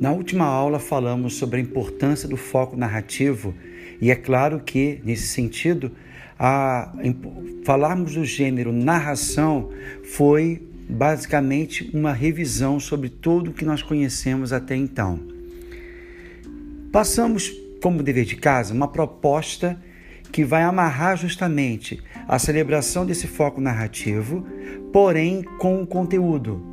Na última aula falamos sobre a importância do foco narrativo e é claro que, nesse sentido, a, falarmos do gênero narração foi basicamente uma revisão sobre tudo o que nós conhecemos até então. Passamos, como dever de casa, uma proposta que vai amarrar justamente a celebração desse foco narrativo, porém com o conteúdo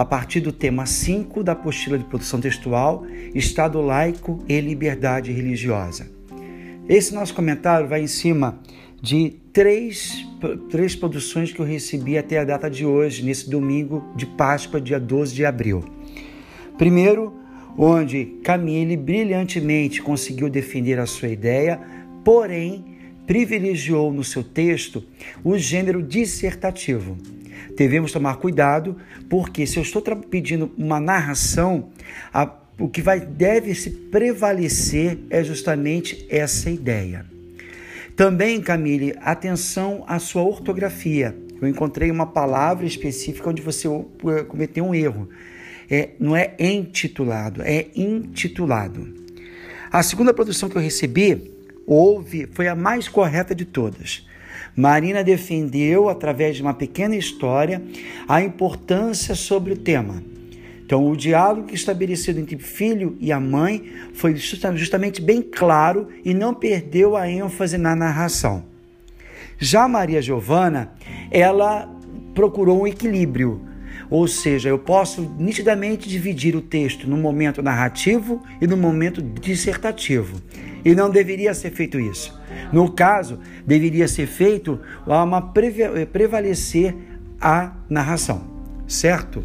a partir do tema 5 da apostila de produção textual, Estado laico e liberdade religiosa. Esse nosso comentário vai em cima de três, três produções que eu recebi até a data de hoje, nesse domingo de Páscoa, dia 12 de abril. Primeiro, onde Camille brilhantemente conseguiu defender a sua ideia, porém privilegiou no seu texto o gênero dissertativo devemos tomar cuidado, porque se eu estou pedindo uma narração, a, o que vai deve se prevalecer é justamente essa ideia. Também, Camille, atenção à sua ortografia. Eu encontrei uma palavra específica onde você cometeu um erro. É, não é intitulado, é intitulado. A segunda produção que eu recebi houve, foi a mais correta de todas. Marina defendeu, através de uma pequena história, a importância sobre o tema. Então, o diálogo estabelecido entre filho e a mãe foi justamente bem claro e não perdeu a ênfase na narração. Já Maria Giovana, ela procurou um equilíbrio, ou seja, eu posso nitidamente dividir o texto no momento narrativo e no momento dissertativo. E não deveria ser feito isso. No caso, deveria ser feito uma prevalecer a narração, certo?